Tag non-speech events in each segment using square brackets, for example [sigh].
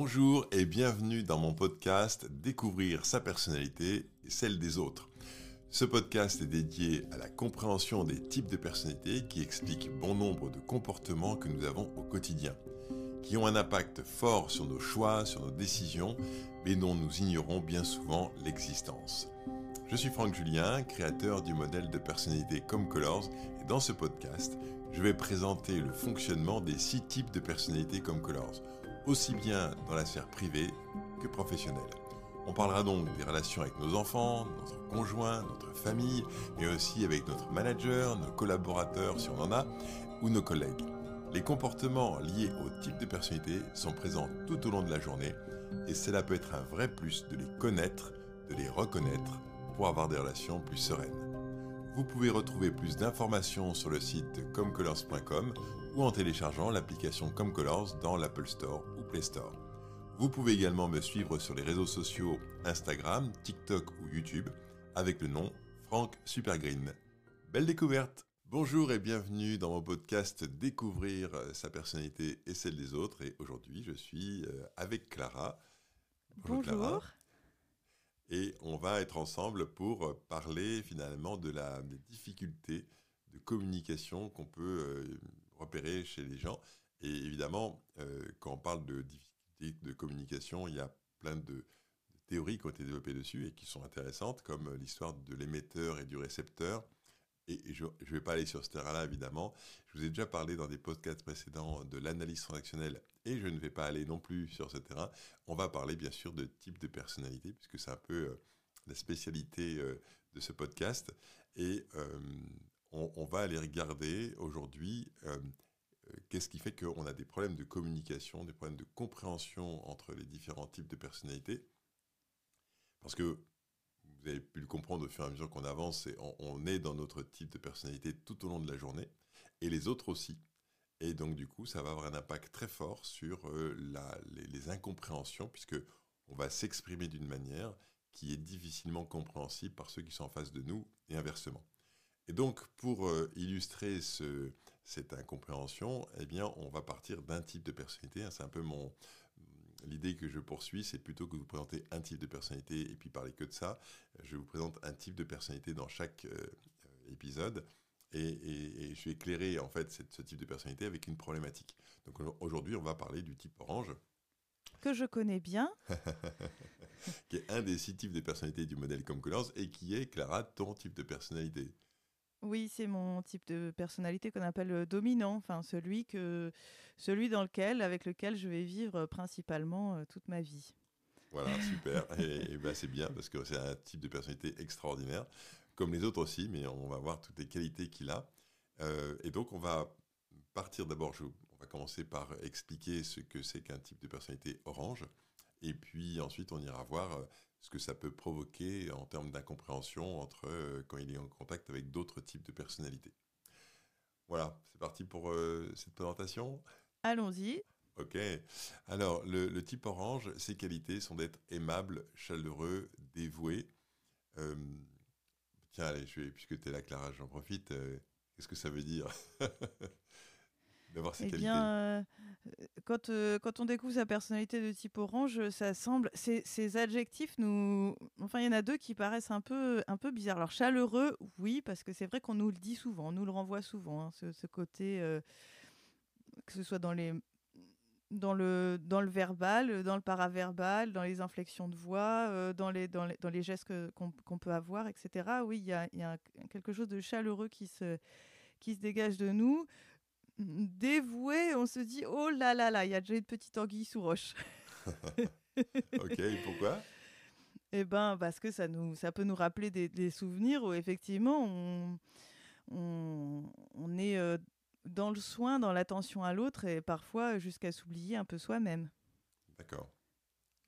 Bonjour et bienvenue dans mon podcast Découvrir sa personnalité et celle des autres. Ce podcast est dédié à la compréhension des types de personnalités qui expliquent bon nombre de comportements que nous avons au quotidien, qui ont un impact fort sur nos choix, sur nos décisions, mais dont nous ignorons bien souvent l'existence. Je suis Franck Julien, créateur du modèle de personnalité Comme Colors, et dans ce podcast, je vais présenter le fonctionnement des six types de personnalités Comme Colors, aussi bien dans la sphère privée que professionnelle. On parlera donc des relations avec nos enfants, notre conjoint, notre famille, mais aussi avec notre manager, nos collaborateurs si on en a, ou nos collègues. Les comportements liés au type de personnalité sont présents tout au long de la journée et cela peut être un vrai plus de les connaître, de les reconnaître pour avoir des relations plus sereines. Vous pouvez retrouver plus d'informations sur le site comcolors.com ou en téléchargeant l'application Comcolors dans l'Apple Store ou Play Store. Vous pouvez également me suivre sur les réseaux sociaux Instagram, TikTok ou YouTube avec le nom Franck Supergreen. Belle découverte Bonjour et bienvenue dans mon podcast Découvrir sa personnalité et celle des autres. Et aujourd'hui, je suis euh, avec Clara. Bonjour. Clara. Et on va être ensemble pour parler finalement de la, des difficultés de communication qu'on peut euh, repérer chez les gens. Et évidemment, euh, quand on parle de difficultés de communication, il y a plein de, théories qui ont été développées dessus et qui sont intéressantes, comme l'histoire de l'émetteur et du récepteur. Et je ne vais pas aller sur ce terrain-là, évidemment. Je vous ai déjà parlé dans des podcasts précédents de l'analyse transactionnelle et je ne vais pas aller non plus sur ce terrain. On va parler bien sûr de type de personnalité, puisque c'est un peu euh, la spécialité euh, de ce podcast. Et on, va aller regarder aujourd'hui qu'est-ce qui fait qu'on a des problèmes de communication, des problèmes de compréhension entre les différents types de personnalités. Parce que vous avez pu le comprendre au fur et à mesure qu'on avance, on, est dans notre type de personnalité tout au long de la journée, et les autres aussi. Et donc du coup, ça va avoir un impact très fort sur euh, les, incompréhensions, puisque on va s'exprimer d'une manière qui est difficilement compréhensible par ceux qui sont en face de nous, et inversement. Et donc, pour euh, illustrer cette incompréhension, eh bien, on va partir d'un type de personnalité. Hein. c'est un peu mon, l'idée que je poursuis, c'est plutôt que vous présenter un type de personnalité et puis parler que de ça, je vous présente un type de personnalité dans chaque euh, épisode. Et, je vais éclairer en fait ce type de personnalité avec une problématique. Donc aujourd'hui, on va parler du type orange. Que je connais bien. [laughs] qui est un des six types de personnalité du modèle Comcolors et qui est, Clara, ton type de personnalité. Oui, c'est mon type de personnalité qu'on appelle euh, dominant, enfin celui que celui dans lequel avec lequel je vais vivre euh, principalement euh, toute ma vie. Voilà, super. [laughs] et, ben, c'est bien parce que c'est un type de personnalité extraordinaire, comme les autres aussi, mais on va voir toutes les qualités qu'il a. et donc on va partir d'abord, on va commencer par expliquer ce que c'est qu'un type de personnalité orange, et puis ensuite on ira voir ce que ça peut provoquer en termes d'incompréhension entre euh, quand il est en contact avec d'autres types de personnalités. Voilà, c'est parti pour euh, cette présentation? Allons-y. Ok. Alors, le, type orange, ses qualités sont d'être aimable, chaleureux, dévoué. Euh, tiens, allez, je vais, puisque tu es là, Clara, j'en profite. Qu'est-ce que ça veut dire? [laughs] d'avoir ces eh Bien, euh, quand, euh, quand on découvre sa personnalité de type orange, ça semble. Ces, ces adjectifs nous. Enfin, il y en a deux qui paraissent un peu, un peu bizarres. Alors, chaleureux, oui, parce que c'est vrai qu'on nous le dit souvent, on nous le renvoie souvent, hein, ce, côté. Euh, que ce soit dans les. Dans le, dans le verbal, dans le paraverbal, dans les inflexions de voix, dans, les, dans, les, dans les gestes qu'on peut avoir, etc. Oui, il y a, y a, quelque chose de chaleureux qui se, qui se dégage de nous dévoué, on se dit oh là là là, il y a déjà une petite anguille sous roche. [laughs] ok, pourquoi? Eh ben parce que ça nous, ça peut nous rappeler des, souvenirs où effectivement on, on, est euh, dans le soin, dans l'attention à l'autre et parfois jusqu'à s'oublier un peu soi-même. D'accord.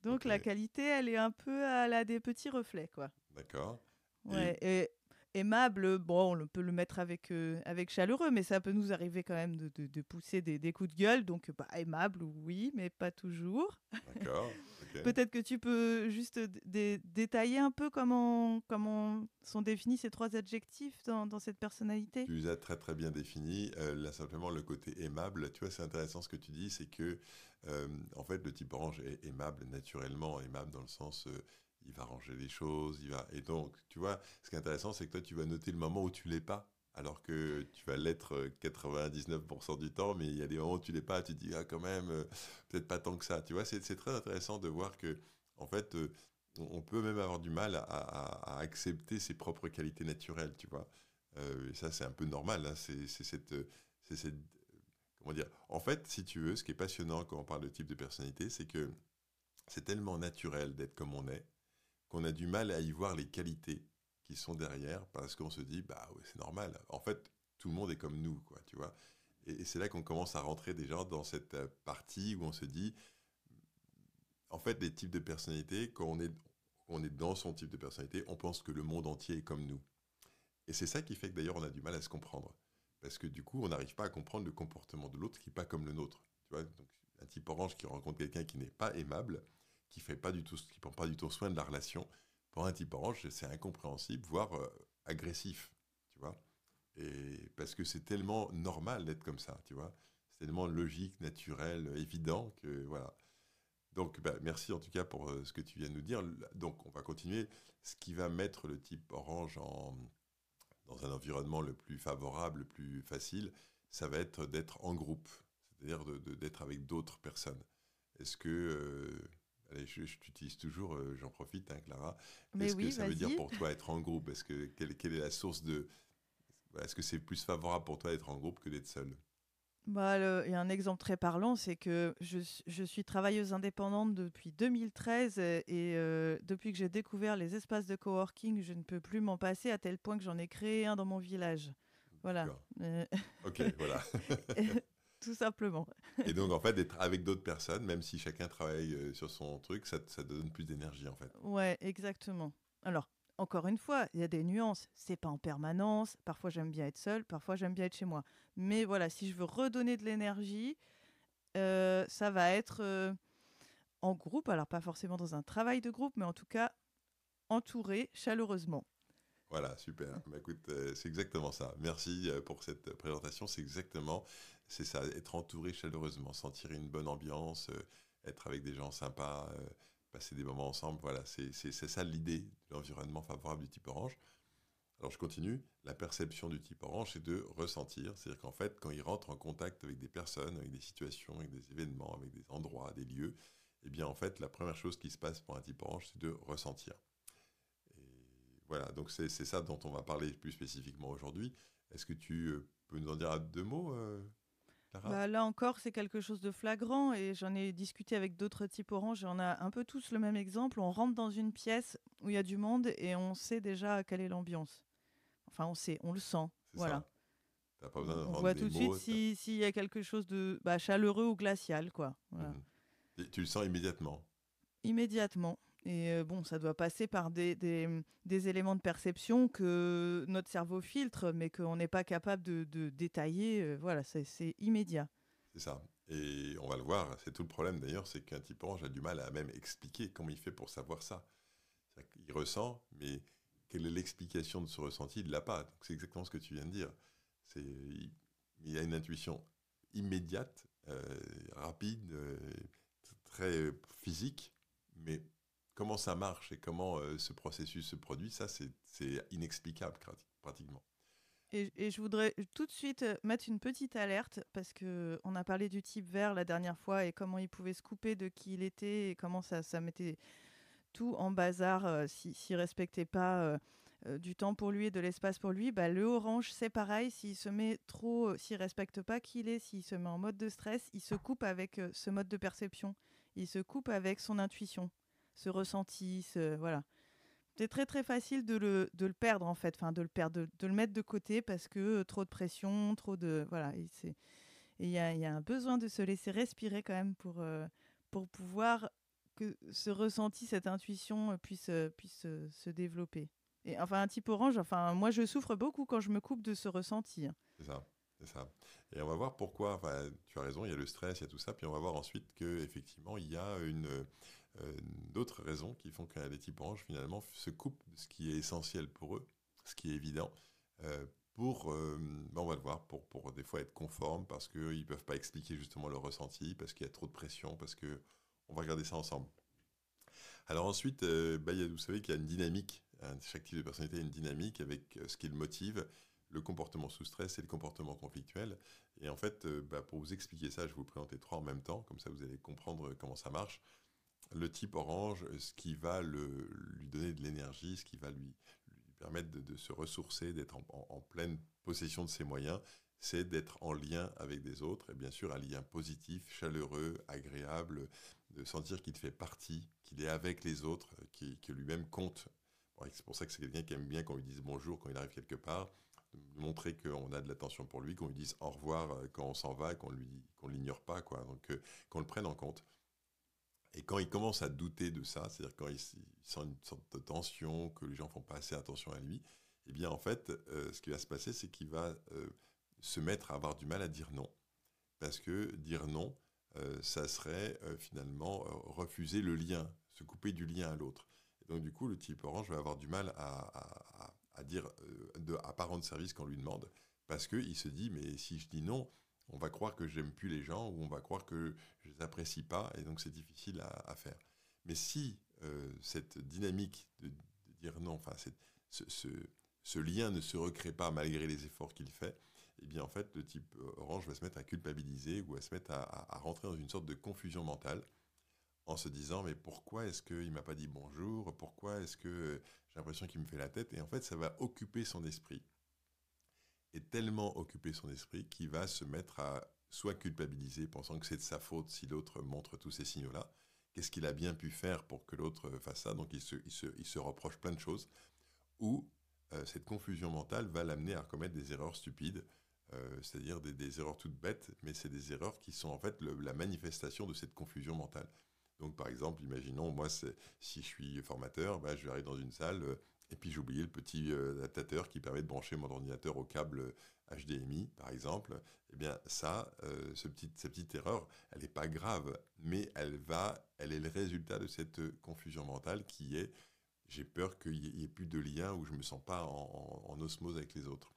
Donc la qualité, elle est un peu à la des petits reflets, quoi. D'accord. Ouais. Et aimable, bon, on peut le mettre avec, euh, avec chaleureux, mais ça peut nous arriver quand même de, de, pousser des, des, coups de gueule. Donc, bah, aimable, oui, mais pas toujours. D'accord. [laughs] Peut-être que tu peux juste détailler un peu comment, comment sont définis ces trois adjectifs dans, dans cette personnalité? Tu les as très très bien définis. Euh, là, simplement, le côté aimable, tu vois, c'est intéressant ce que tu dis, c'est que, euh, en fait, le type orange est aimable naturellement, aimable dans le sens il va ranger les choses, il va. Et donc, tu vois, ce qui est intéressant, c'est que toi, tu vas noter le moment où tu l'es pas, alors que tu vas l'être 99% euh, du temps, mais il y a des moments où tu l'es pas, tu te dis ah quand même, euh, peut-être pas tant que ça. Tu vois, c'est très intéressant de voir que, en fait, euh, on peut même avoir du mal à, accepter ses propres qualités naturelles, tu vois. et ça, c'est un peu normal. Hein, c'est cette, comment dire. En fait, si tu veux, ce qui est passionnant quand on parle de type de personnalité, c'est que c'est tellement naturel d'être comme on est qu'on a du mal à y voir les qualités qui sont derrière parce qu'on se dit bah ouais, c'est normal. En fait, tout le monde est comme nous, quoi, tu vois. Et, c'est là qu'on commence à rentrer déjà dans cette euh, partie où on se dit en fait, les types de personnalités, quand on est, on est dans son type de personnalité, on pense que le monde entier est comme nous. Et c'est ça qui fait que d'ailleurs on a du mal à se comprendre. Parce que du coup, on n'arrive pas à comprendre le comportement de l'autre qui n'est pas comme le nôtre. Tu vois, donc, un type orange qui rencontre quelqu'un qui n'est pas aimable, qui fait pas du tout, qui prend pas du tout soin de la relation, pour un type orange, c'est incompréhensible, voire euh, agressif, tu vois. Et parce que c'est tellement normal d'être comme ça, tu vois. C'est tellement logique, naturel, évident que voilà. Donc, bah, merci en tout cas pour euh, ce que tu viens de nous dire. Donc, on va continuer. Ce qui va mettre le type orange en, dans un environnement le plus favorable, le plus facile, ça va être d'être en groupe, c'est-à-dire d'être avec d'autres personnes. Est-ce que euh, Allez, je, t'utilise toujours, euh, j'en profite, hein, Clara. Qu'est-ce que ça veut dire pour toi être en groupe? Est-ce que quelle, quelle, est la source de Est-ce que c'est plus favorable pour toi d'être en groupe que d'être seul? Bah, il y a un exemple très parlant, c'est que je, je, suis travailleuse indépendante depuis 2013 et euh, depuis que j'ai découvert les espaces de coworking, je ne peux plus m'en passer à tel point que j'en ai créé un dans mon village. Voilà. Euh, ok, [laughs] voilà. Tout simplement. [laughs] et donc, en fait, d'être avec d'autres personnes, même si chacun travaille euh, sur son truc, ça, ça donne plus d'énergie, en fait. Ouais, exactement. Alors, encore une fois, il y a des nuances. C'est pas en permanence. Parfois, j'aime bien être seule, parfois, j'aime bien être chez moi. Mais voilà, si je veux redonner de l'énergie, euh, ça va être euh, en groupe. Alors, pas forcément dans un travail de groupe, mais en tout cas, entouré chaleureusement. Voilà, super. Bah, écoute, c'est exactement ça. Merci pour cette présentation. C'est exactement c'est ça, être entouré chaleureusement, sentir une bonne ambiance, euh, être avec des gens sympas, euh, passer des moments ensemble. Voilà, c'est ça l'idée de l'environnement favorable du type orange. Alors je continue. La perception du type orange, c'est de ressentir. C'est-à-dire qu'en fait, quand il rentre en contact avec des personnes, avec des situations, avec des événements, avec des endroits, des lieux, eh bien en fait, la première chose qui se passe pour un type orange, c'est de ressentir. Et voilà, donc c'est ça dont on va parler plus spécifiquement aujourd'hui. Est-ce que tu euh, peux nous en dire deux mots bah, là encore, c'est quelque chose de flagrant et j'en ai discuté avec d'autres types orange et on a un peu tous le même exemple. On rentre dans une pièce où il y a du monde et on sait déjà quelle est l'ambiance. Enfin, on sait, on le sent. Voilà. Pas besoin on voit tout de suite s'il y a quelque chose de bah, chaleureux ou glacial. quoi. Mmh. tu le sens immédiatement Immédiatement. Et euh, bon, ça doit passer par des, des, éléments de perception que notre cerveau filtre, mais qu'on n'est pas capable de, détailler. Euh, voilà, c'est immédiat. C'est ça. Et on va le voir, c'est tout le problème d'ailleurs, c'est qu'un type orange a du mal à même expliquer comment il fait pour savoir ça. Il ressent, mais quelle est l'explication de ce ressenti? Il ne l'a pas. C'est exactement ce que tu viens de dire. Il, il a une intuition immédiate, euh, rapide, très physique, mais comment ça marche et comment euh, ce processus se produit, ça, c'est inexplicable pratiquement. Et, je voudrais tout de suite euh, mettre une petite alerte parce que on a parlé du type vert la dernière fois et comment il pouvait se couper de qui il était et comment ça, mettait tout en bazar euh, s'il ne respectait pas du temps pour lui et de l'espace pour lui. Bah, le orange, c'est pareil. S'il se met trop, s'il respecte pas qui il est, s'il se met en mode de stress, il se coupe avec ce mode de perception. Il se coupe avec son intuition ce ressenti, voilà. C'est très très facile de le, de le perdre en fait, enfin de le perdre, de, le mettre de côté parce que euh, trop de pression, trop de voilà. Et il y a, un besoin de se laisser respirer quand même pour euh, pour pouvoir que ce ressenti, cette intuition euh, puisse puisse se développer. Et enfin, un type orange, enfin, moi, je souffre beaucoup quand je me coupe de ce ressenti. Hein. C'est ça, c'est ça. Et on va voir pourquoi. Enfin, tu as raison, il y a le stress, il y a tout ça. Puis on va voir ensuite que effectivement, il y a une d'autres raisons qui font que les types orange finalement se coupent de ce qui est essentiel pour eux, ce qui est évident. Euh, pour, euh, ben, on va le voir, pour, pour des fois être conformes parce qu'ils ne peuvent pas expliquer justement leur ressenti, parce qu'il y a trop de pression, parce que on va regarder ça ensemble. Alors ensuite, bah, vous savez qu'il y a une dynamique, hein, chaque type de personnalité a une dynamique avec ce qui le motive, le comportement sous stress et le comportement conflictuel. Et en fait, bah, pour vous expliquer ça, je vais vous présenter trois en même temps, comme ça vous allez comprendre comment ça marche le type orange, ce qui va lui donner de l'énergie, ce qui va lui, permettre de, se ressourcer, d'être en, pleine possession de ses moyens, c'est d'être en lien avec des autres, et bien sûr un lien positif, chaleureux, agréable, de sentir qu'il fait partie, qu'il est avec les autres, qu'il que lui-même compte. c'est pour ça que c'est quelqu'un qui aime bien qu'on lui dise bonjour quand il arrive quelque part, montrer qu'on a de l'attention pour lui, qu'on lui dise au revoir euh, quand on s'en va, qu'on lui qu'on l'ignore pas, quoi. Euh, qu'on le prenne en compte. Et quand il commence à douter de ça, c'est-à-dire quand il, sent une sorte de tension, que les gens font pas assez attention à lui, eh bien en fait, euh, ce qui va se passer, c'est qu'il va euh, se mettre à avoir du mal à dire non. Parce que dire non, euh, ça serait finalement refuser le lien, se couper du lien à l'autre. Donc du coup, le type orange va avoir du mal à, à dire, de, à pas rendre service quand on lui demande, parce qu'il se dit, mais si je dis non, on va croire que j'aime plus les gens ou on va croire que je les apprécie pas et donc c'est difficile à, faire. Mais si euh, cette dynamique de, dire non, enfin ce, lien ne se recrée pas malgré les efforts qu'il fait, eh bien en fait le type orange va se mettre à culpabiliser ou à se mettre à, rentrer dans une sorte de confusion mentale en se disant mais pourquoi est-ce qu'il m'a pas dit bonjour? Pourquoi est-ce que j'ai l'impression qu'il me fait la tête? Et en fait ça va occuper son esprit est tellement occupé son esprit qu'il va se mettre à soit culpabiliser, pensant que c'est de sa faute si l'autre montre tous ces signaux-là. Qu'est-ce qu'il a bien pu faire pour que l'autre fasse ça? Donc il se, il, se, reproche plein de choses. Ou euh, cette confusion mentale va l'amener à commettre des erreurs stupides, euh, c'est-à-dire des, erreurs toutes bêtes, mais c'est des erreurs qui sont en fait la manifestation de cette confusion mentale. Donc par exemple, imaginons, moi, si je suis formateur, bah, je vais arriver dans une salle, euh, et puis j'ai oublié le petit euh, adaptateur qui permet de brancher mon ordinateur au câble HDMI, par exemple. Eh bien, ça, euh, cette petite erreur, elle n'est pas grave, mais elle va, elle est le résultat de cette confusion mentale qui est j'ai peur qu'il n'y ait plus de lien où je ne me sens pas en osmose avec les autres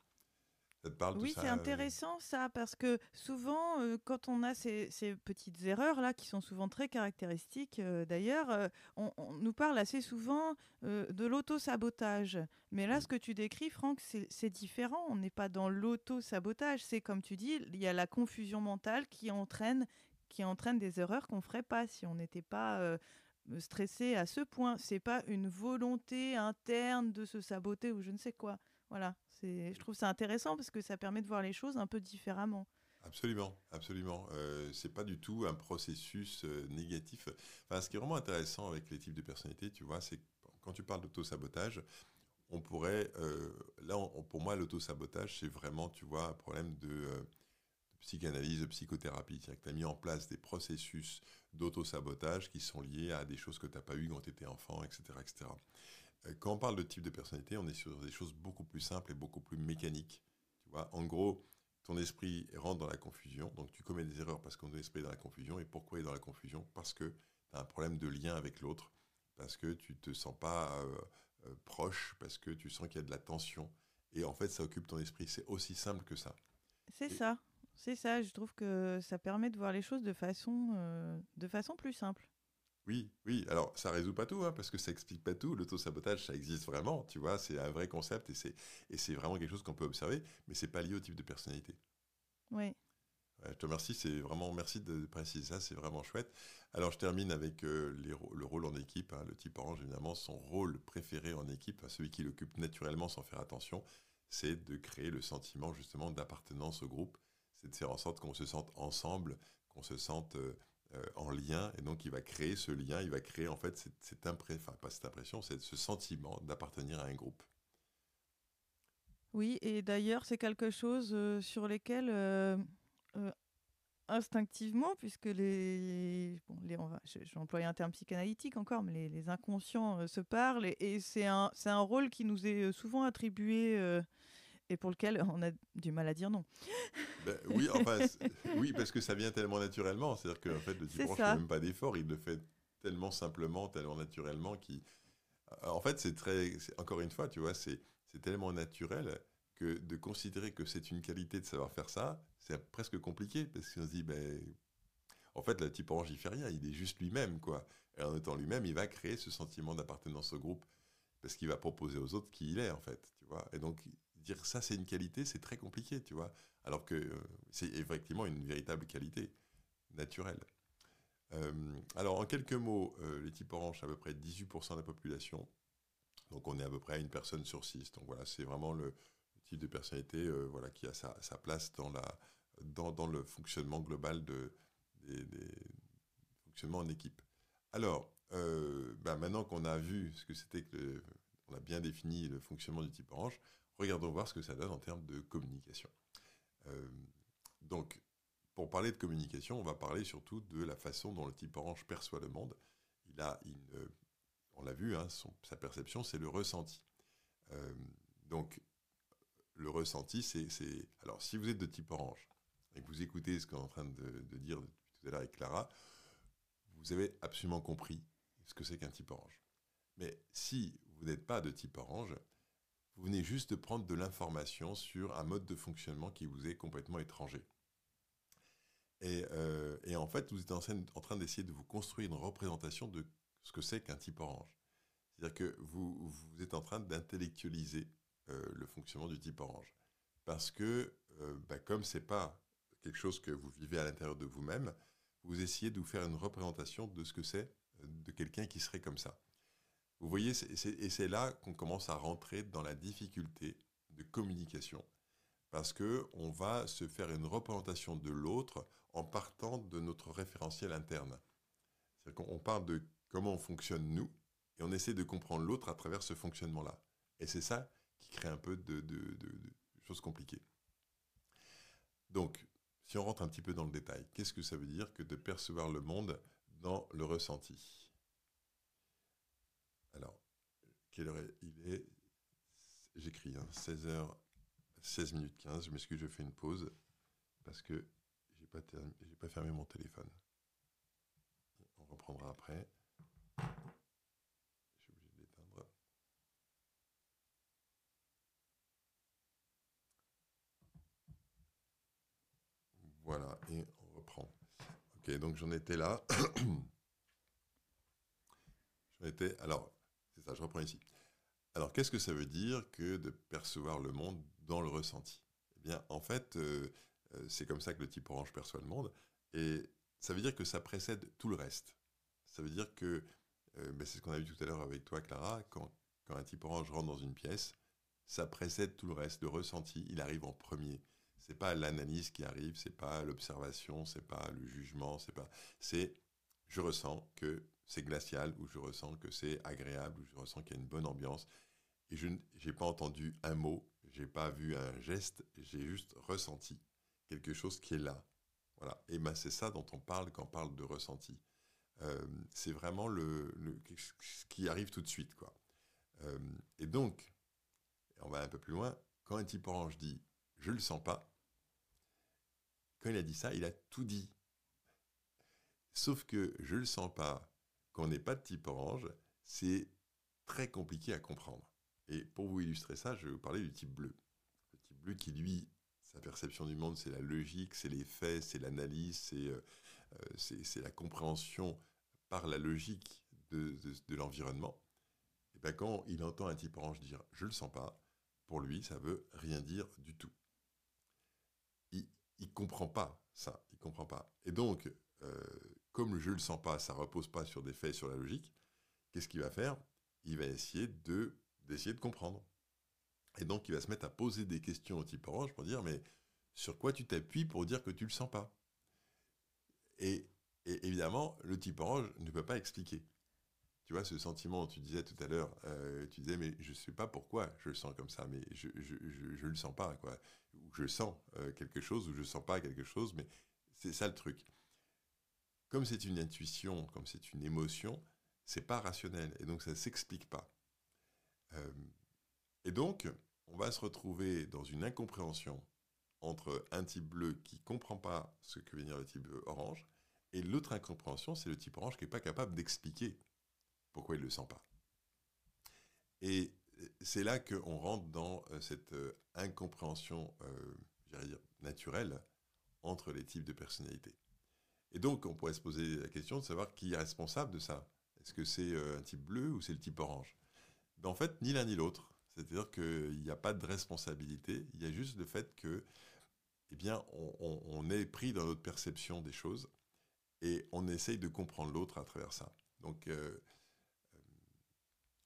oui, c'est euh, intéressant ça, parce que souvent, euh, quand on a ces, petites erreurs-là, qui sont souvent très caractéristiques euh, d'ailleurs, on, nous parle assez souvent de l'auto-sabotage. Mais là, ce que tu décris, Franck, c'est différent. On n'est pas dans l'auto-sabotage. C'est comme tu dis, il y a la confusion mentale qui entraîne, qui entraîne des erreurs qu'on ne ferait pas si on n'était pas stressé à ce point. C'est pas une volonté interne de se saboter ou je ne sais quoi. Voilà, je trouve ça intéressant parce que ça permet de voir les choses un peu différemment. Absolument, absolument. Euh, c'est pas du tout un processus euh, négatif. Enfin, ce qui est vraiment intéressant avec les types de personnalités, tu vois, c'est quand tu parles d'auto-sabotage, on pourrait, euh, là, pour moi, l'auto-sabotage, c'est vraiment, tu vois, un problème de, euh, psychanalyse, de psychothérapie. C'est-à-dire que tu as mis en place des processus d'auto-sabotage qui sont liés à des choses que tu n'as pas eues quand tu étais enfant, etc., etc. Euh, quand on parle de type de personnalité, on est sur des choses beaucoup plus simples et beaucoup plus mécaniques. Tu vois, en gros, ton esprit rentre dans la confusion, donc tu commets des erreurs parce que ton esprit est dans la confusion. Et pourquoi il est dans la confusion? Parce que tu as un problème de lien avec l'autre, parce que tu te sens pas euh, euh, proche, parce que tu sens qu'il y a de la tension. Et en fait, ça occupe ton esprit. C'est aussi simple que ça. C'est ça. C'est ça. Je trouve que ça permet de voir les choses de façon, de façon plus simple. Oui, oui. Alors, ça résout pas tout, hein, parce que ça explique pas tout. L'auto-sabotage, ça existe vraiment, tu vois. C'est un vrai concept et c'est, et c'est vraiment quelque chose qu'on peut observer, mais c'est pas lié au type de personnalité. Oui. je te remercie, c'est vraiment, merci de préciser ça, c'est vraiment chouette. Alors, je termine avec euh, le rôle en équipe. Hein. Le type orange, évidemment, son rôle préféré en équipe, celui qui l'occupe naturellement sans faire attention, c'est de créer le sentiment, justement, d'appartenance au groupe. C'est de faire en sorte qu'on se sente ensemble, qu'on se sente. Euh, euh, en lien, et donc il va créer ce lien, il va créer en fait cette, impression, enfin pas cette impression, c'est ce sentiment d'appartenir à un groupe. Oui, et d'ailleurs c'est quelque chose euh, sur lesquels euh, instinctivement, puisque les, bon, les on va, je, vais employer un terme psychanalytique encore, mais les, inconscients se parlent, et, c'est un, c'est un rôle qui nous est souvent attribué et pour lequel on a du mal à dire non. Ben, oui, enfin, [laughs] oui, parce que ça vient tellement naturellement. C'est-à-dire qu'en fait, le type ne fait même pas d'effort, il le fait tellement simplement, tellement naturellement. Qui, en fait, c'est très, encore une fois, tu vois, c'est tellement naturel que de considérer que c'est une qualité de savoir faire ça, c'est presque compliqué parce qu'on se dit, ben, en fait, le type orange, il fait rien, il est juste lui-même, quoi. Et en étant lui-même, il va créer ce sentiment d'appartenance au groupe parce qu'il va proposer aux autres qui il est, en fait, tu vois. Et donc, dire ça c'est une qualité, c'est très compliqué, tu vois. Alors que euh, c'est effectivement une véritable qualité naturelle. Euh, alors en quelques mots, euh, les types orange, à peu près 18% de la population. Donc on est à peu près à une personne sur six. Donc voilà, c'est vraiment le, type de personnalité voilà, qui a sa, place dans, la, dans, dans, le fonctionnement global de, des, fonctionnements en équipe. Alors, bah, maintenant qu'on a vu ce que c'était que on a bien défini le fonctionnement du type orange, regardons voir ce que ça donne en termes de communication. Euh, donc, pour parler de communication, on va parler surtout de la façon dont le type orange perçoit le monde. Il a on l'a vu, hein, sa perception, c'est le ressenti. Euh, donc, le ressenti, c'est, Alors, si vous êtes de type orange et que vous écoutez ce qu'on est en train de, dire tout à l'heure avec Clara, vous avez absolument compris ce que c'est qu'un type orange. Mais si vous n'êtes pas de type orange, vous venez juste de prendre de l'information sur un mode de fonctionnement qui vous est complètement étranger. Et, euh, en fait, vous êtes en train d'essayer de vous construire une représentation de ce que c'est qu'un type orange. C'est-à-dire que vous, êtes en train d'intellectualiser euh, le fonctionnement du type orange. Parce que, euh, bah, comme ce n'est pas quelque chose que vous vivez à l'intérieur de vous-même, vous essayez de vous faire une représentation de ce que c'est de quelqu'un qui serait comme ça. Vous voyez, et c'est là qu'on commence à rentrer dans la difficulté de communication, parce que on va se faire une représentation de l'autre en partant de notre référentiel interne. C'est-à-dire qu'on parle de comment on fonctionne nous, et on essaie de comprendre l'autre à travers ce fonctionnement-là. Et c'est ça qui crée un peu de choses compliquées. Donc, si on rentre un petit peu dans le détail, qu'est-ce que ça veut dire que de percevoir le monde dans le ressenti? Alors, quelle heure il est J'écris, 16h, hein, 16 minutes 15. Je m'excuse, je fais une pause parce que j'ai pas, pas fermé mon téléphone. On reprendra après. Je suis obligé de l'éteindre. Voilà, et on reprend. Ok, donc j'en étais là. [clears throat] j'en étais. Alors, je reprends ici. Alors, qu'est-ce que ça veut dire que de percevoir le monde dans le ressenti? Eh bien, en fait, euh, euh, c'est comme ça que le type orange perçoit le monde. Et ça veut dire que ça précède tout le reste. Ça veut dire que, euh, ben, c'est ce qu'on a vu tout à l'heure avec toi, Clara, quand, quand un type orange rentre dans une pièce, ça précède tout le reste. Le ressenti, il arrive en premier. C'est pas l'analyse qui arrive, c'est pas l'observation, c'est pas le jugement, c'est pas. C'est je ressens que c'est glacial, où je ressens que c'est agréable, où je ressens qu'il y a une bonne ambiance. Et je n'ai pas entendu un mot, j'ai pas vu un geste, j'ai juste ressenti quelque chose qui est là. Voilà. Et ben c'est ça dont on parle quand on parle de ressenti. Euh, c'est vraiment le, ce qui arrive tout de suite, quoi. Euh, et donc, on va un peu plus loin. Quand un type orange dit je le sens pas, quand il a dit ça, il a tout dit. Sauf que je le sens pas, quand on n'est pas de type orange, c'est très compliqué à comprendre. Et pour vous illustrer ça, je vais vous parler du type bleu. Le type bleu qui, lui, sa perception du monde, c'est la logique, c'est les faits, c'est l'analyse, c'est euh, euh, la compréhension par la logique de, l'environnement. Et bien quand il entend un type orange dire je ne le sens pas, pour lui, ça veut rien dire du tout. Il ne comprend pas ça, il comprend pas. Et donc, euh, comme je ne le sens pas, ça repose pas sur des faits, sur la logique, qu'est-ce qu'il va faire? Il va essayer de d'essayer de comprendre. Et donc, il va se mettre à poser des questions au type orange pour dire, mais sur quoi tu t'appuies pour dire que tu ne le sens pas? Et, évidemment, le type orange ne peut pas expliquer. Tu vois, ce sentiment, tu disais tout à l'heure, euh, tu disais, mais je ne sais pas pourquoi je le sens comme ça, mais je ne le sens pas, quoi. Ou je sens euh, quelque chose, ou je ne sens pas quelque chose, mais c'est ça le truc. Comme c'est une intuition, comme c'est une émotion, c'est pas rationnel et donc ça s'explique pas. Euh, et donc, on va se retrouver dans une incompréhension entre un type bleu qui comprend pas ce que veut dire le type orange et l'autre incompréhension, c'est le type orange qui n'est pas capable d'expliquer pourquoi il ne le sent pas. Et c'est là qu'on rentre dans euh, cette euh, incompréhension, naturelle entre les types de personnalités. Et donc, on pourrait se poser la question de savoir qui est responsable de ça. Est-ce que c'est un type bleu ou c'est le type orange? Ben, En fait, ni l'un ni l'autre. C'est-à-dire qu'il n'y a pas de responsabilité. Il y a juste le fait que, eh bien, on, est pris dans notre perception des choses et on essaye de comprendre l'autre à travers ça. Donc,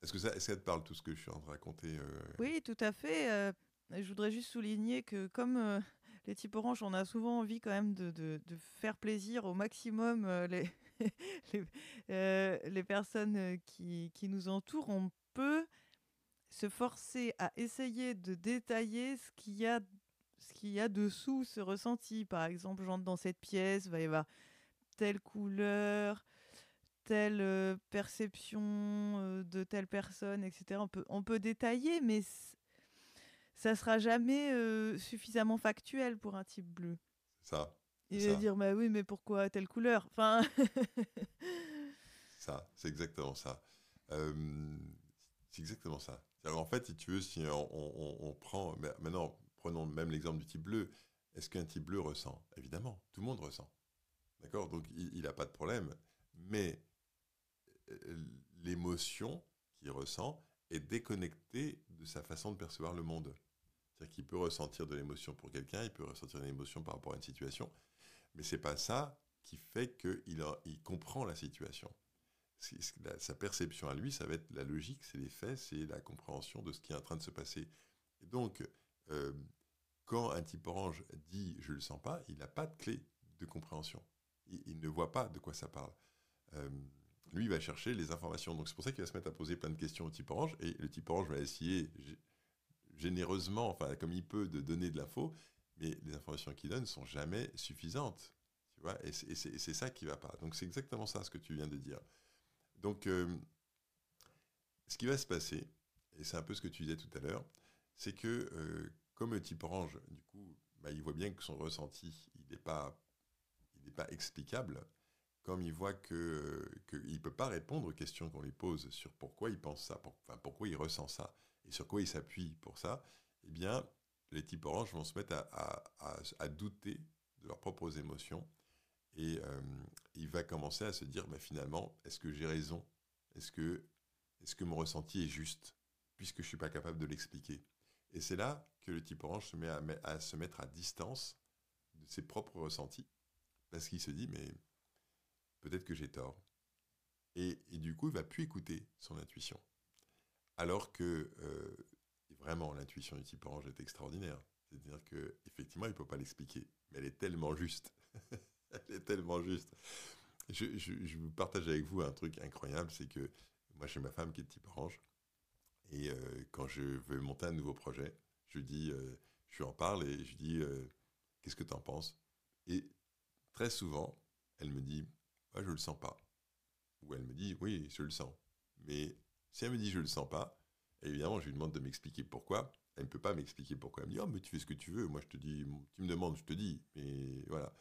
est-ce que, ça, te parle tout ce que je suis en train de raconter euh? Oui, tout à fait. Euh, je voudrais juste souligner que comme euh, les types orange, on a souvent envie quand même de, faire plaisir au maximum les, [laughs] les, les, personnes qui, qui, nous entourent. On peut se forcer à essayer de détailler ce qu'il y a ce qu'il dessous ce ressenti. Par exemple, j'entre dans cette pièce, va y avoir telle couleur, telle euh, perception euh, de telle personne, etc. On peut, on peut détailler, mais ça sera jamais euh, suffisamment factuel pour un type bleu. Ça. Il va dire, bah oui, mais pourquoi telle couleur? Enfin. ça, c'est exactement ça. c'est exactement ça. En fait, si tu veux, si on, prend. Maintenant, prenons même l'exemple du type bleu. Est-ce qu'un type bleu ressent? Évidemment, tout le monde ressent. D'accord? Donc, il n'a pas de problème. Mais l'émotion qu'il ressent est déconnectée de sa façon de percevoir le monde. C'est-à-dire qu'il peut ressentir de l'émotion pour quelqu'un, il peut ressentir une émotion par rapport à une situation, mais c'est pas ça qui fait qu'il il comprend la situation. sa perception à lui, ça va être la logique, c'est les faits, c'est la compréhension de ce qui est en train de se passer. Donc, euh, quand un type orange dit je le sens pas, il n'a pas de clé de compréhension. Il, ne voit pas de quoi ça parle. Euh, lui, il va chercher les informations. Donc c'est pour ça qu'il va se mettre à poser plein de questions au type orange. Et le type orange va essayer généreusement, enfin comme il peut, de donner de l'info. Mais les informations qu'il donne ne sont jamais suffisantes. Tu vois et c'est ça qui va pas. Donc c'est exactement ça ce que tu viens de dire. Donc euh, ce qui va se passer, et c'est un peu ce que tu disais tout à l'heure, c'est que euh, comme le type orange, du coup, bah, il voit bien que son ressenti, il n'est pas, pas explicable comme il voit qu'il ne peut pas répondre aux questions qu'on lui pose sur pourquoi il pense ça, enfin, pourquoi il ressent ça, et sur quoi il s'appuie pour ça, eh bien, les types orange vont se mettre à, douter de leurs propres émotions, et euh, il va commencer à se dire, bah, finalement, est-ce que j'ai raison? Est-ce que, mon ressenti est juste Puisque je ne suis pas capable de l'expliquer? Et c'est là que le type orange se met à, se mettre à distance de ses propres ressentis, parce qu'il se dit, mais peut-être que j'ai tort. Et, du coup, il va plus écouter son intuition. Alors que euh, vraiment, l'intuition du type orange est extraordinaire. C'est-à-dire qu'effectivement, il ne peut pas l'expliquer, mais elle est tellement juste. [laughs] elle est tellement juste. Je, je, vous partage avec vous un truc incroyable, c'est que moi, j'ai ma femme qui est de type orange. Et euh, quand je veux monter un nouveau projet, je dis, euh, je lui en parle et je dis, qu'est-ce que tu en penses? Et très souvent, elle me dit, je je le sens pas. Ou elle me dit, oui, je le sens. Mais si elle me dit, je le sens pas, évidemment, je lui demande de m'expliquer pourquoi. Elle ne peut pas m'expliquer pourquoi. Elle me dit, oh, mais tu fais ce que tu veux. Moi, je te dis, tu me demandes, je te dis. Mais voilà.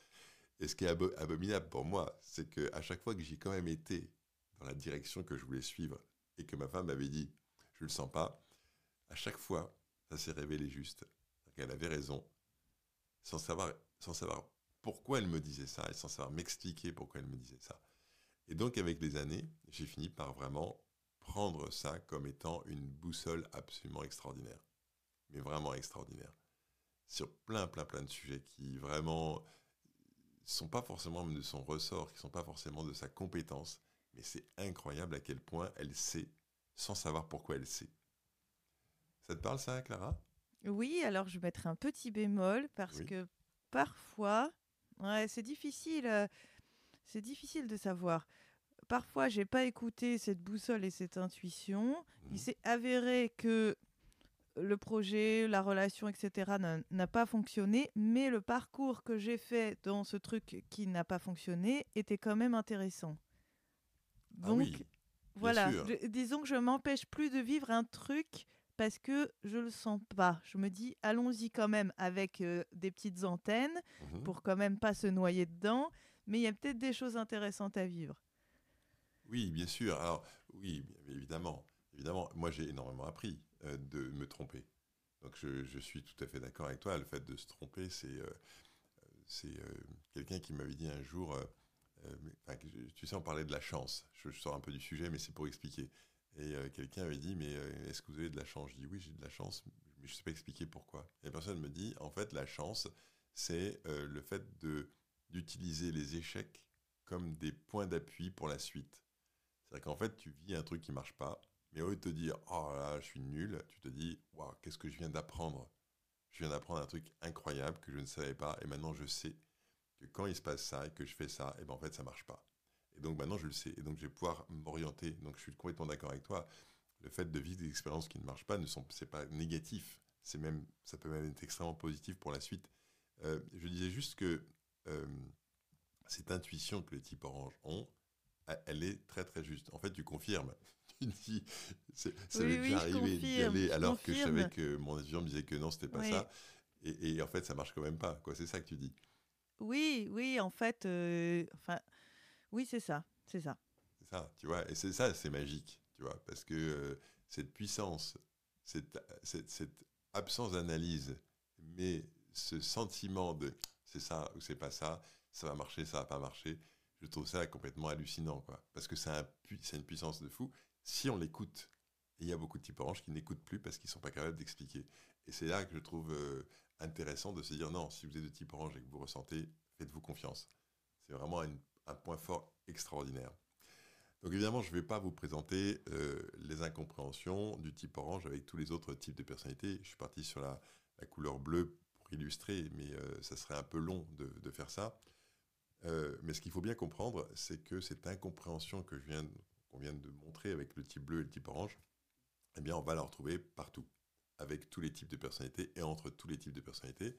Et ce qui est abominable pour moi, c'est qu'à chaque fois que j'ai quand même été dans la direction que je voulais suivre et que ma femme m'avait dit, je le sens pas, à chaque fois, ça s'est révélé juste. Elle avait raison, sans savoir, sans savoir pourquoi elle me disait ça et sans savoir m'expliquer pourquoi elle me disait ça. Et donc avec les années, j'ai fini par vraiment prendre ça comme étant une boussole absolument extraordinaire. Mais vraiment extraordinaire. Sur plein, plein, plein de sujets qui vraiment sont pas forcément de son ressort, qui sont pas forcément de sa compétence, mais c'est incroyable à quel point elle sait sans savoir pourquoi elle sait. Ça te parle ça, Clara? Oui, alors je mettrai un petit bémol parce que parfois, Ouais, c'est difficile, euh, c'est difficile de savoir. Parfois, j'ai pas écouté cette boussole et cette intuition. Il mmh. s'est avéré que le projet, la relation, etc. n'a pas fonctionné, mais le parcours que j'ai fait dans ce truc qui n'a pas fonctionné était quand même intéressant. Ah Donc, voilà, disons que je m'empêche plus de vivre un truc parce que je le sens pas. Je me dis, allons-y quand même avec euh, des petites antennes mmh pour quand même pas se noyer dedans, mais il y a peut-être des choses intéressantes à vivre. Oui, bien sûr. Alors, oui, évidemment. Évidemment, moi j'ai énormément appris euh, de me tromper. Donc je, suis tout à fait d'accord avec toi. Le fait de se tromper, c'est euh, c'est quelqu'un qui m'avait dit un jour, tu sais, on parlait de la chance. Je, sors un peu du sujet, mais c'est pour expliquer. Et euh, quelqu'un avait dit, mais euh, est-ce que vous avez de la chance? Je dis, oui, j'ai de la chance, mais je ne sais pas expliquer pourquoi. Et la personne me dit, en fait, la chance, c'est euh, le fait d'utiliser les échecs comme des points d'appui pour la suite. C'est-à-dire qu'en fait, tu vis un truc qui ne marche pas, mais au lieu de te dire, oh là, je suis nul, tu te dis, waouh, qu'est-ce que je viens d'apprendre? Je viens d'apprendre un truc incroyable que je ne savais pas, et maintenant je sais que quand il se passe ça et que je fais ça, et ben en fait, ça marche pas. Et donc maintenant, je le sais. Et donc, je vais pouvoir m'orienter. Donc, je suis complètement d'accord avec toi. Le fait de vivre des expériences qui ne marchent pas, ne sont, pas négatif. C'est même, ça peut même être extrêmement positif pour la suite. Euh, je disais juste que euh, cette intuition que les types orange ont, elle est très très juste. En fait, tu confirmes. [laughs] Tu dis, ça m'est déjà arrivé d'y aller alors que je savais que mon intuition me disait que non, c'était pas ça. Et, et, en fait, ça marche quand même pas. Quoi, c'est ça que tu dis. Oui, oui, en fait, euh, enfin, oui, c'est ça, c'est ça. C'est ça, tu vois, et c'est ça, c'est magique, tu vois, parce que euh, cette puissance, cette, cette, absence d'analyse, mais ce sentiment de c'est ça ou c'est pas ça, ça va marcher, ça va pas marcher, je trouve ça complètement hallucinant, quoi, parce que c'est un, une puissance de fou. Si on l'écoute, il y a beaucoup de types oranges qui n'écoutent plus parce qu'ils sont pas capables d'expliquer. Et c'est là que je trouve euh, intéressant de se dire non, si vous êtes de type orange et que vous ressentez, faites-vous confiance. C'est vraiment un point fort extraordinaire. Donc évidemment, je ne vais pas vous présenter euh, les incompréhensions du type orange avec tous les autres types de personnalités. Je suis parti sur la, couleur bleue pour illustrer, mais euh, ça serait un peu long de, faire ça. Euh, mais ce qu'il faut bien comprendre, c'est que cette incompréhension que je viens, qu'on vient de montrer avec le type bleu et le type orange, eh bien, on va la retrouver partout, avec tous les types de personnalités et entre tous les types de personnalités.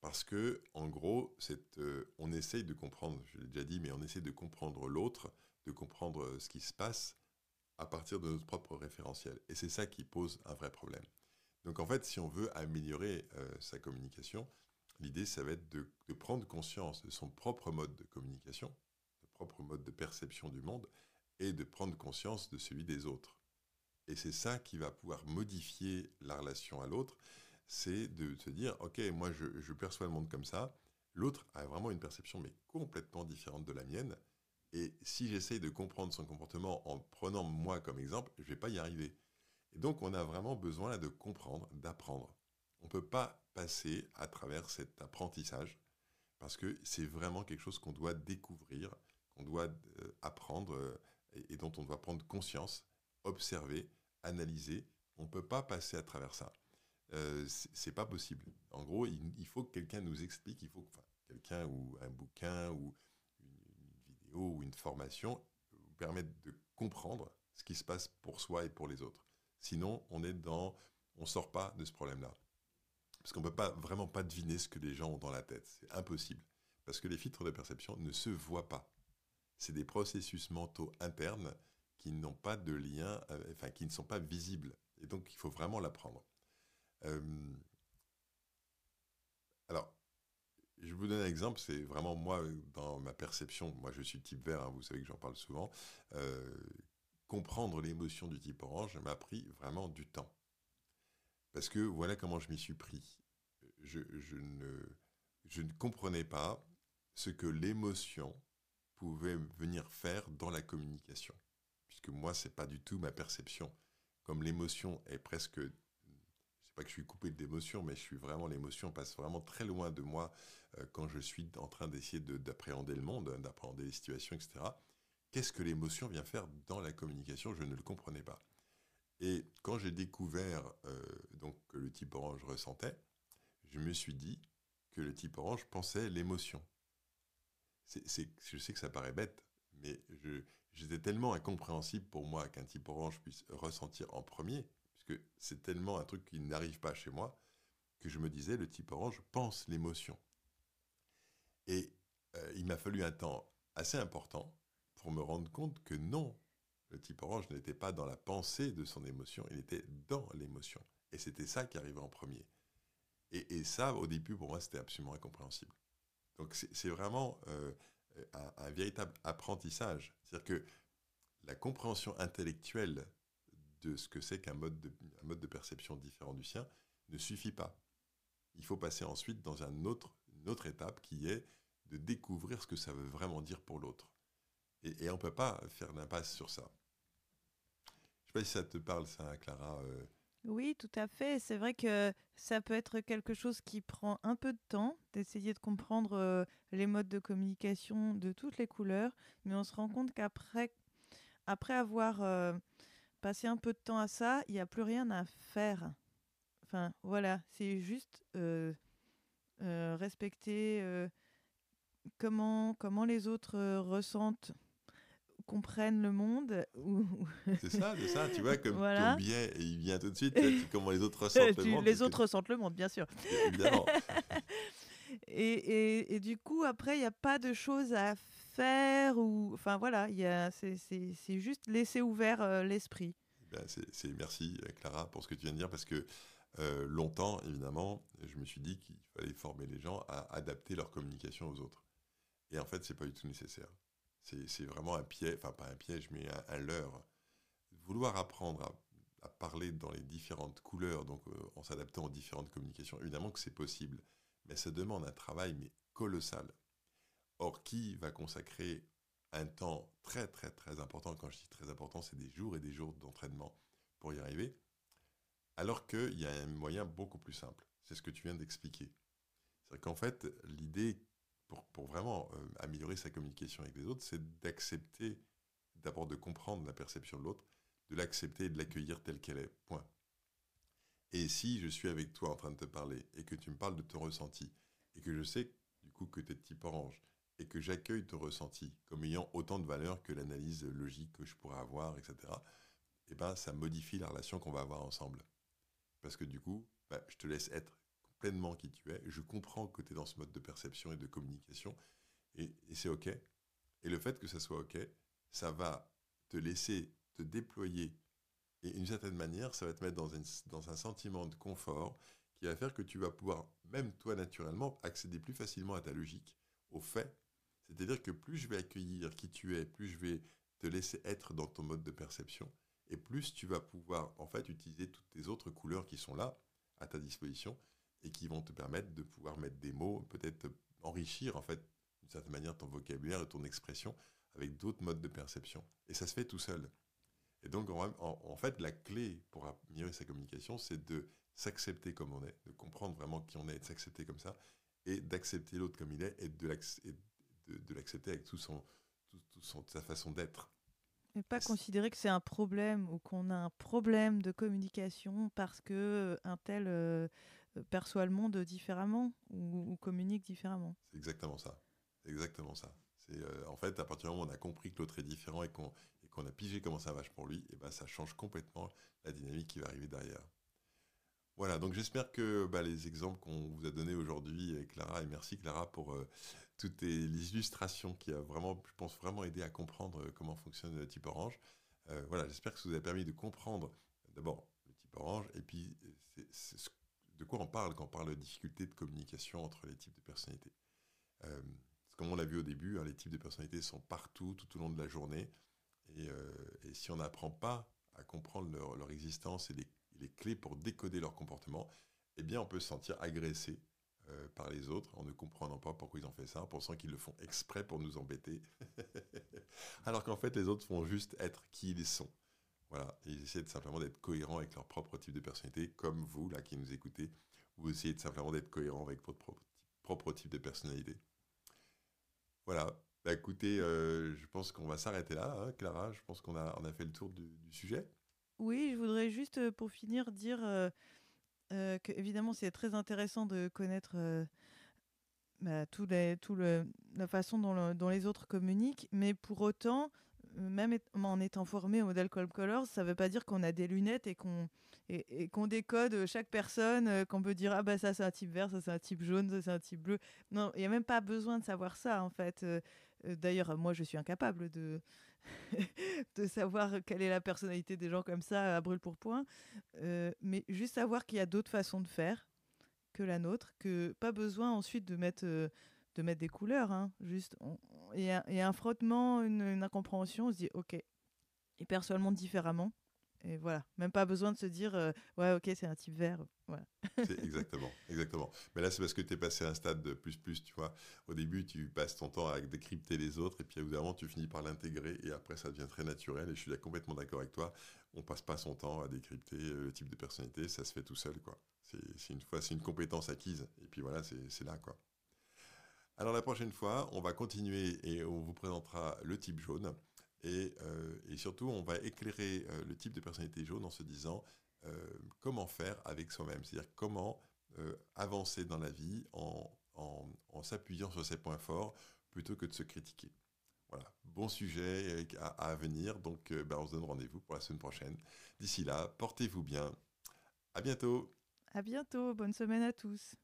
Parce que, en gros, euh, on essaye de comprendre, je l'ai déjà dit, mais on essaye de comprendre l'autre, de comprendre euh, ce qui se passe à partir de notre propre référentiel. Et c'est ça qui pose un vrai problème. Donc en fait, si on veut améliorer sa communication, l'idée, ça va être de, prendre conscience de son propre mode de communication, de propre mode de perception du monde, et de prendre conscience de celui des autres. Et c'est ça qui va pouvoir modifier la relation à l'autre c'est de se dire, ok, moi je, perçois le monde comme ça, l'autre a vraiment une perception mais complètement différente de la mienne, et si j'essaye de comprendre son comportement en prenant moi comme exemple, je ne vais pas y arriver. Et donc on a vraiment besoin de comprendre, d'apprendre. On ne peut pas passer à travers cet apprentissage, parce que c'est vraiment quelque chose qu'on doit découvrir, qu'on doit euh, apprendre euh, et, dont on doit prendre conscience, observer, analyser. On ne peut pas passer à travers ça. Euh, c'est pas possible. En gros, il, faut que quelqu'un nous explique, il faut que quelqu'un ou un bouquin ou une, vidéo ou une formation vous permette de comprendre ce qui se passe pour soi et pour les autres. Sinon, on est dans, on sort pas de ce problème-là. Parce qu'on peut pas vraiment pas deviner ce que les gens ont dans la tête. C'est impossible. Parce que les filtres de perception ne se voient pas. C'est des processus mentaux internes qui n'ont pas de lien, euh, enfin qui ne sont pas visibles. Et donc, il faut vraiment l'apprendre. Euh, alors, je vous donne un exemple, c'est vraiment moi, dans ma perception, moi je suis type vert, hein, vous savez que j'en parle souvent, euh, comprendre l'émotion du type orange m'a pris vraiment du temps. Parce que voilà comment je m'y suis pris. Je, ne, comprenais pas ce que l'émotion pouvait venir faire dans la communication. Puisque moi, c'est pas du tout ma perception. Comme l'émotion est presque pas que je suis coupé d'émotion, mais je suis vraiment, l'émotion passe vraiment très loin de moi euh, quand je suis en train d'essayer d'appréhender le monde, d'appréhender les situations, etc. Qu'est-ce que l'émotion vient faire dans la communication? Je ne le comprenais pas. Et quand j'ai découvert euh, donc, que le type orange ressentait, je me suis dit que le type orange pensait l'émotion. Je sais que ça paraît bête, mais j'étais tellement incompréhensible pour moi qu'un type orange puisse ressentir en premier, parce que c'est tellement un truc qui n'arrive pas chez moi, que je me disais, le type orange pense l'émotion. Et euh, il m'a fallu un temps assez important pour me rendre compte que non, le type orange n'était pas dans la pensée de son émotion, il était dans l'émotion. Et c'était ça qui arrivait en premier. Et, ça, au début, pour moi, c'était absolument incompréhensible. Donc c'est vraiment euh, un, véritable apprentissage. C'est-à-dire que la compréhension intellectuelle de ce que c'est qu'un mode, de perception différent du sien ne suffit pas. Il faut passer ensuite dans une autre étape qui est de découvrir ce que ça veut vraiment dire pour l'autre. Et, on ne peut pas faire l'impasse sur ça. Sais pas si ça te parle, ça, Clara. Euh. Oui, tout à fait. C'est vrai que ça peut être quelque chose qui prend un peu de temps d'essayer de comprendre euh, les modes de communication de toutes les couleurs, mais on se rend compte qu'après après avoir euh, passé un peu de temps à ça, il n'y a plus rien à faire. Enfin, voilà, c'est juste respecter comment, comment les autres ressentent comprennent le monde. C'est ça, c'est ça, tu vois, comme ton biais, il vient tout de suite, comment les autres ressentent [laughs] le monde. Les autres ressentent le monde, bien sûr. Évidemment. [laughs] et, et, du coup, après, il n'y a pas de choses à faire, ou enfin voilà, c'est juste laisser ouvert euh, l'esprit. Ben, c'est Merci Clara pour ce que tu viens de dire, parce que euh, longtemps, évidemment, je me suis dit qu'il fallait former les gens à adapter leur communication aux autres. Et en fait, c'est pas du tout nécessaire. C'est vraiment un piège, enfin pas un piège, mais un, leurre. Vouloir apprendre à, parler dans les différentes couleurs, donc euh, en s'adaptant aux différentes communications, évidemment que c'est possible, mais ça demande un travail mais colossal. Or, qui va consacrer un temps très très très important, quand je dis très important, c'est des jours et des jours d'entraînement pour y arriver, alors qu'il y a un moyen beaucoup plus simple. C'est ce que tu viens d'expliquer. C'est qu'en fait, l'idée pour, vraiment euh, améliorer sa communication avec les autres, c'est d'accepter, d'abord de comprendre la perception de l'autre, de l'accepter et de l'accueillir telle qu'elle est. Point. Et si je suis avec toi en train de te parler et que tu me parles de ton ressenti et que je sais du coup que tu es type orange et que j'accueille ton ressenti comme ayant autant de valeur que l'analyse logique que je pourrais avoir, etc., eh ben, ça modifie la relation qu'on va avoir ensemble. Parce que du coup, bah, je te laisse être pleinement qui tu es. Je comprends que tu es dans ce mode de perception et de communication. Et, c'est OK. Et le fait que ça soit OK, ça va te laisser te déployer. Et d'une certaine manière, ça va te mettre dans, dans un sentiment de confort qui va faire que tu vas pouvoir, même toi naturellement, accéder plus facilement à ta logique, au fait. C'est-à-dire que plus je vais accueillir qui tu es, plus je vais te laisser être dans ton mode de perception, et plus tu vas pouvoir en fait utiliser toutes tes autres couleurs qui sont là à ta disposition et qui vont te permettre de pouvoir mettre des mots, peut-être enrichir en fait d'une certaine manière ton vocabulaire et ton expression avec d'autres modes de perception. Et ça se fait tout seul. Et donc en, fait la clé pour améliorer sa communication, c'est de s'accepter comme on est, de comprendre vraiment qui on est et de s'accepter comme ça, et d'accepter l'autre comme il est et de l'accepter avec tout son, tout, sa façon d'être. Et pas considérer que c'est un problème ou qu'on a un problème de communication parce que euh, un tel euh, perçoit le monde différemment ou, communique différemment. C'est exactement ça. exactement ça. C'est euh, en fait à partir du moment où on a compris que l'autre est différent et qu'on a pigé comment ça marche pour lui, et ben ça change complètement la dynamique qui va arriver derrière. Voilà, donc j'espère que bah, les exemples qu'on vous a donnés aujourd'hui, Clara, et merci Clara pour euh, toutes les illustrations qui a vraiment, je pense, vraiment aidé à comprendre euh, comment fonctionne le type orange. voilà, j'espère que ça vous a permis de comprendre d'abord le type orange, et puis de quoi on parle quand on parle de difficultés de communication entre les types de personnalités? Euh, comme on l'a vu au début, hein, les types de personnalités sont partout, tout au long de la journée. Et, euh, si on n'apprend pas à comprendre leur, existence et les, clés pour décoder leur comportement, eh bien, on peut se sentir agressé euh, par les autres en ne comprenant pas pourquoi ils ont fait ça, en pensant qu'ils le font exprès pour nous embêter. [laughs] Alors qu'en fait, les autres font juste être qui ils sont. Voilà, ils essaient simplement d'être cohérents avec leur propre type de personnalité, comme vous, là, qui nous écoutez, vous essayez simplement d'être cohérent avec votre propre, type de personnalité. Voilà, bah, écoutez, euh, je pense qu'on va s'arrêter là, hein, Clara, je pense qu'on a, on a fait le tour du, sujet. Oui, je voudrais juste, euh, pour finir, dire euh, que, évidemment, c'est très intéressant de connaître... Bah, tout, la façon dont, dont, les autres communiquent, mais pour autant, même en étant formé au modèle Colm Colors, ça ne veut pas dire qu'on a des lunettes et qu'on décode chaque personne, qu'on peut dire ah bah ça c'est un type vert, ça c'est un type jaune, ça c'est un type bleu. Non, il n'y a même pas besoin de savoir ça en fait. D'ailleurs, moi je suis incapable [laughs] de savoir quelle est la personnalité des gens comme ça à brûle pour point, mais juste savoir qu'il y a d'autres façons de faire que la nôtre, que pas besoin ensuite de mettre de mettre des couleurs, hein, juste et, un, et un frottement, une, incompréhension, on se dit ok, il perçoit le monde différemment. Et voilà, même pas besoin de se dire euh, ouais ok c'est un type vert. Exactement, exactement. Mais là c'est parce que tu es passé à un stade de plus plus, tu vois. Au début tu passes ton temps à décrypter les autres et puis au tu finis par l'intégrer et après ça devient très naturel et je suis complètement d'accord avec toi. On passe pas son temps à décrypter euh, le type de personnalité, ça se fait tout seul quoi. C'est une fois c'est une compétence acquise et puis voilà c'est là quoi. Alors la prochaine fois, on va continuer et on vous présentera le type jaune. Et, euh, surtout, on va éclairer euh, le type de personnalité jaune en se disant euh, comment faire avec soi-même. C'est-à-dire comment avancer dans la vie en, s'appuyant sur ses points forts plutôt que de se critiquer. Voilà, bon sujet à, venir. Donc, ben, on se donne rendez-vous pour la semaine prochaine. D'ici là, portez-vous bien. À bientôt. À bientôt. Bonne semaine à tous.